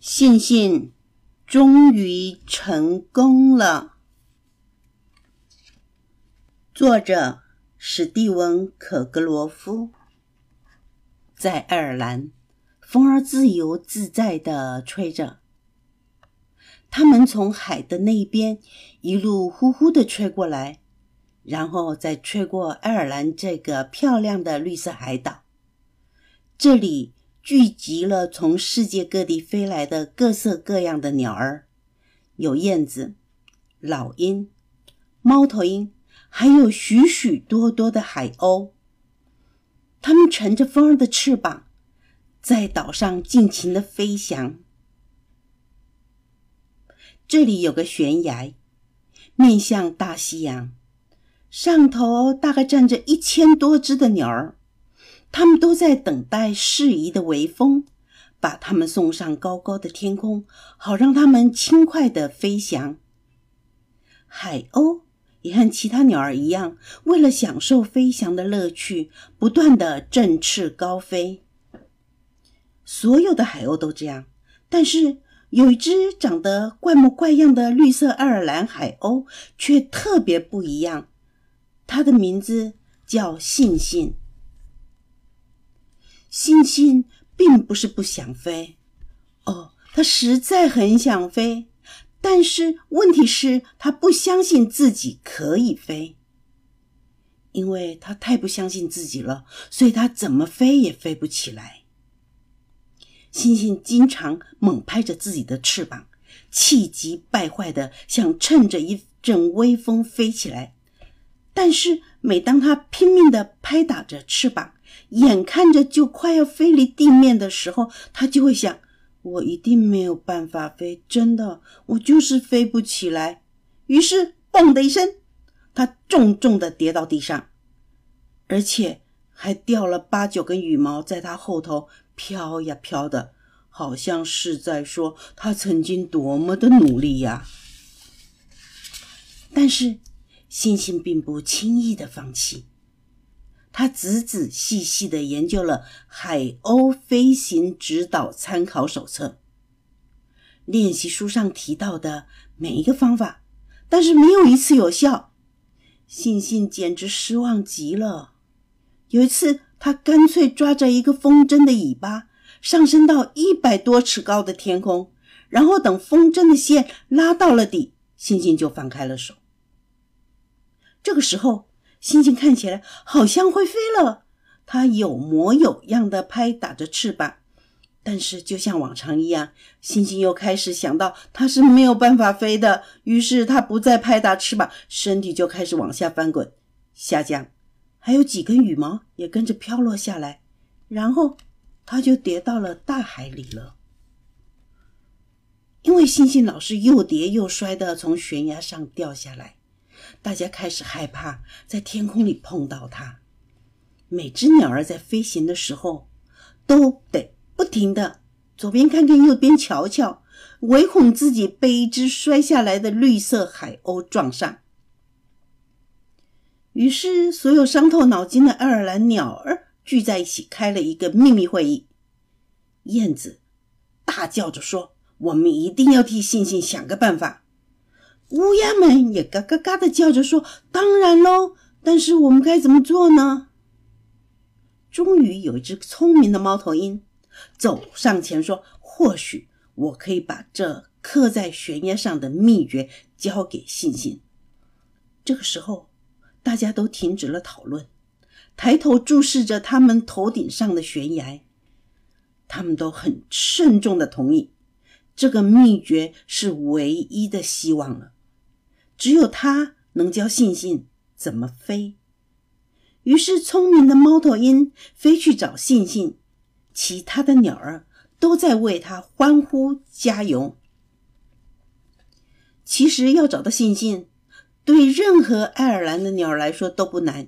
信信终于成功了。作者史蒂文·可格罗夫，在爱尔兰，风儿自由自在的吹着。他们从海的那边一路呼呼的吹过来，然后再吹过爱尔兰这个漂亮的绿色海岛。这里。聚集了从世界各地飞来的各色各样的鸟儿，有燕子、老鹰、猫头鹰，还有许许多多的海鸥。它们乘着风儿的翅膀，在岛上尽情的飞翔。这里有个悬崖，面向大西洋，上头大概站着一千多只的鸟儿。他们都在等待适宜的微风，把他们送上高高的天空，好让他们轻快的飞翔。海鸥也和其他鸟儿一样，为了享受飞翔的乐趣，不断的振翅高飞。所有的海鸥都这样，但是有一只长得怪模怪样的绿色爱尔兰海鸥却特别不一样，它的名字叫信信。星星并不是不想飞，哦，他实在很想飞，但是问题是，他不相信自己可以飞，因为他太不相信自己了，所以他怎么飞也飞不起来。星星经常猛拍着自己的翅膀，气急败坏的想趁着一阵微风飞起来，但是每当他拼命的拍打着翅膀，眼看着就快要飞离地面的时候，他就会想：我一定没有办法飞，真的，我就是飞不起来。于是，嘣的一声，他重重的跌到地上，而且还掉了八九根羽毛在他后头飘呀飘的，好像是在说他曾经多么的努力呀。但是，星星并不轻易的放弃。他仔仔细细的研究了《海鸥飞行指导参考手册》练习书上提到的每一个方法，但是没有一次有效。信信简直失望极了。有一次，他干脆抓着一个风筝的尾巴，上升到一百多尺高的天空，然后等风筝的线拉到了底，信信就放开了手。这个时候。星星看起来好像会飞了，它有模有样的拍打着翅膀，但是就像往常一样，星星又开始想到它是没有办法飞的，于是它不再拍打翅膀，身体就开始往下翻滚、下降，还有几根羽毛也跟着飘落下来，然后它就跌到了大海里了。因为星星老是又跌又摔的从悬崖上掉下来。大家开始害怕在天空里碰到它。每只鸟儿在飞行的时候，都得不停的左边看看，右边瞧瞧，唯恐自己被一只摔下来的绿色海鸥撞上。于是，所有伤透脑筋的爱尔兰鸟儿聚在一起，开了一个秘密会议。燕子大叫着说：“我们一定要替星星想个办法。”乌鸦们也嘎嘎嘎的叫着说：“当然喽，但是我们该怎么做呢？”终于有一只聪明的猫头鹰走上前说：“或许我可以把这刻在悬崖上的秘诀交给信信。”这个时候，大家都停止了讨论，抬头注视着他们头顶上的悬崖。他们都很慎重的同意，这个秘诀是唯一的希望了。只有他能教信信怎么飞。于是，聪明的猫头鹰飞去找信信，其他的鸟儿都在为他欢呼加油。其实，要找到信信，对任何爱尔兰的鸟儿来说都不难，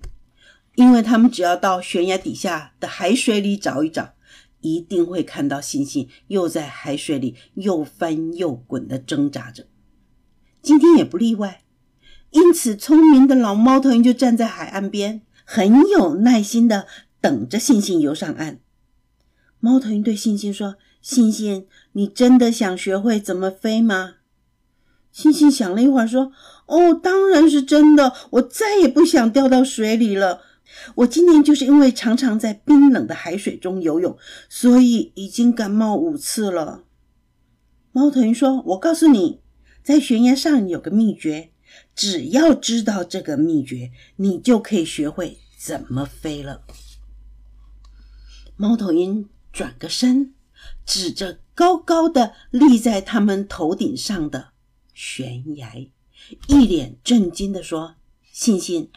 因为他们只要到悬崖底下的海水里找一找，一定会看到信信又在海水里又翻又滚的挣扎着。今天也不例外，因此聪明的老猫头鹰就站在海岸边，很有耐心的等着星星游上岸。猫头鹰对星星说：“星星，你真的想学会怎么飞吗？”星星想了一会儿，说：“哦，当然是真的。我再也不想掉到水里了。我今年就是因为常常在冰冷的海水中游泳，所以已经感冒五次了。”猫头鹰说：“我告诉你，在悬崖上有个秘诀，只要知道这个秘诀，你就可以学会怎么飞了。”猫头鹰转个身，指着高高的立在他们头顶上的。悬崖，一脸震惊地说：“信信，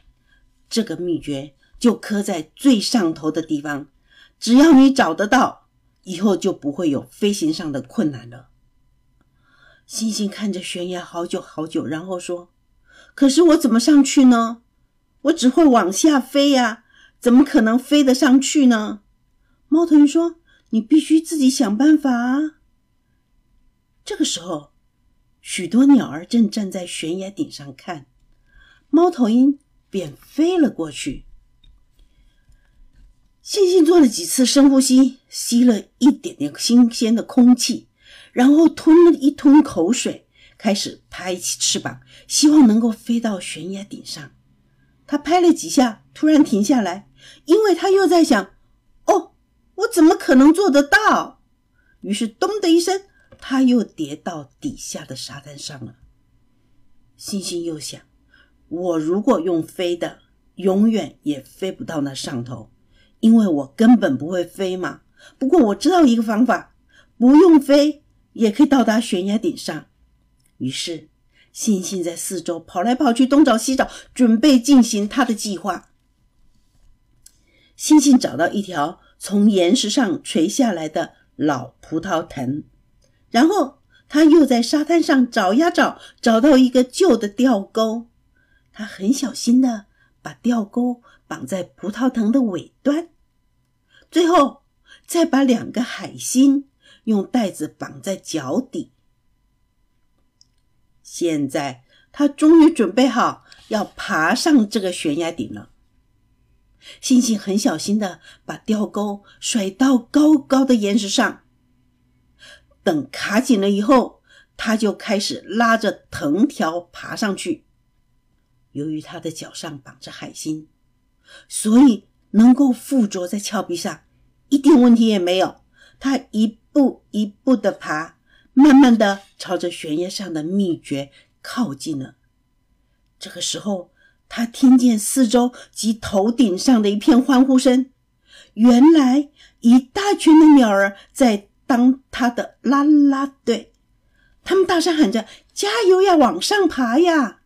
这个秘诀就刻在最上头的地方，只要你找得到，以后就不会有飞行上的困难了。”星星看着悬崖好久好久，然后说：“可是我怎么上去呢？我只会往下飞呀，怎么可能飞得上去呢？”猫头鹰说：“你必须自己想办法啊。”这个时候。许多鸟儿正站在悬崖顶上看，猫头鹰便飞了过去。星星做了几次深呼吸，吸了一点点新鲜的空气，然后吞了一吞口水，开始拍起翅膀，希望能够飞到悬崖顶上。他拍了几下，突然停下来，因为他又在想：“哦，我怎么可能做得到？”于是“咚”的一声。他又跌到底下的沙滩上了。星星又想：我如果用飞的，永远也飞不到那上头，因为我根本不会飞嘛。不过我知道一个方法，不用飞也可以到达悬崖顶上。于是，星星在四周跑来跑去，东找西找，准备进行他的计划。星星找到一条从岩石上垂下来的老葡萄藤。然后他又在沙滩上找呀找，找到一个旧的钓钩。他很小心的把钓钩绑在葡萄藤的尾端，最后再把两个海星用带子绑在脚底。现在他终于准备好要爬上这个悬崖顶了。星星很小心的把吊钩甩到高高的岩石上。等卡紧了以后，他就开始拉着藤条爬上去。由于他的脚上绑着海星，所以能够附着在峭壁上，一点问题也没有。他一步一步的爬，慢慢的朝着悬崖上的秘诀靠近了。这个时候，他听见四周及头顶上的一片欢呼声，原来一大群的鸟儿在。当他的啦啦队，他们大声喊着：“加油呀，往上爬呀！”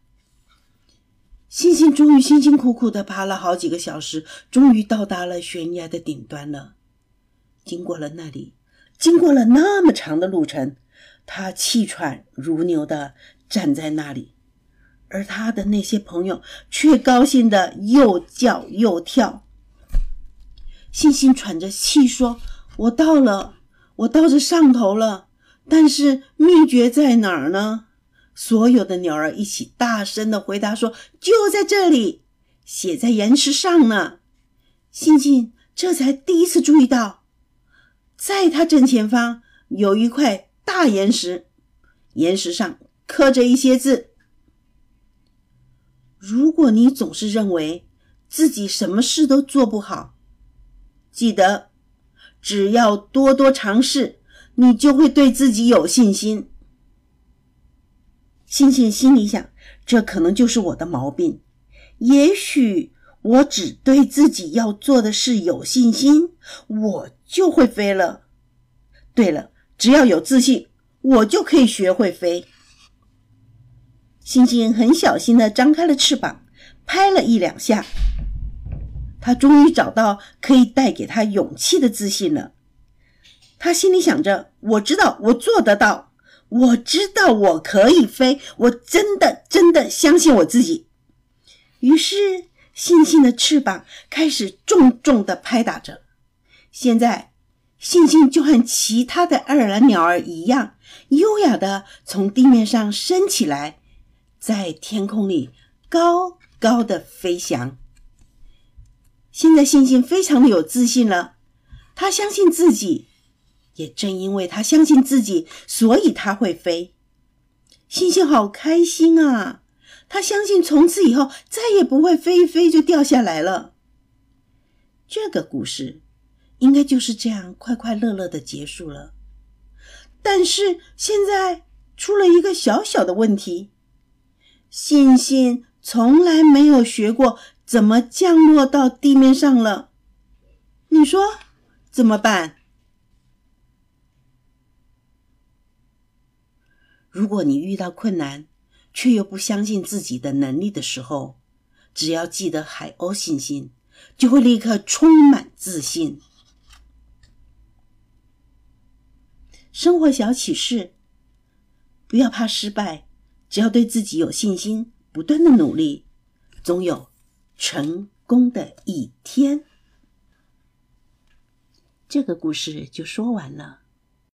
星星终于辛辛苦苦的爬了好几个小时，终于到达了悬崖的顶端了。经过了那里，经过了那么长的路程，他气喘如牛的站在那里，而他的那些朋友却高兴的又叫又跳。星星喘着气说：“我到了。”我到这上头了，但是秘诀在哪儿呢？所有的鸟儿一起大声的回答说：“就在这里，写在岩石上呢。”星星这才第一次注意到，在他正前方有一块大岩石，岩石上刻着一些字。如果你总是认为自己什么事都做不好，记得。只要多多尝试，你就会对自己有信心。星星心里想：这可能就是我的毛病。也许我只对自己要做的事有信心，我就会飞了。对了，只要有自信，我就可以学会飞。星星很小心的张开了翅膀，拍了一两下。他终于找到可以带给他勇气的自信了。他心里想着：“我知道我做得到，我知道我可以飞，我真的真的相信我自己。”于是，星星的翅膀开始重重的拍打着。现在，星星就和其他的爱尔兰鸟儿一样，优雅的从地面上升起来，在天空里高高的飞翔。现在，星星非常的有自信了。他相信自己，也正因为他相信自己，所以他会飞。星星好开心啊！他相信从此以后再也不会飞一飞就掉下来了。这个故事应该就是这样快快乐乐的结束了。但是现在出了一个小小的问题：信信从来没有学过怎么降落到地面上了。你说怎么办？如果你遇到困难，却又不相信自己的能力的时候，只要记得海鸥信心，就会立刻充满自信。生活小启示：不要怕失败，只要对自己有信心，不断的努力，总有成功的一天。这个故事就说完了。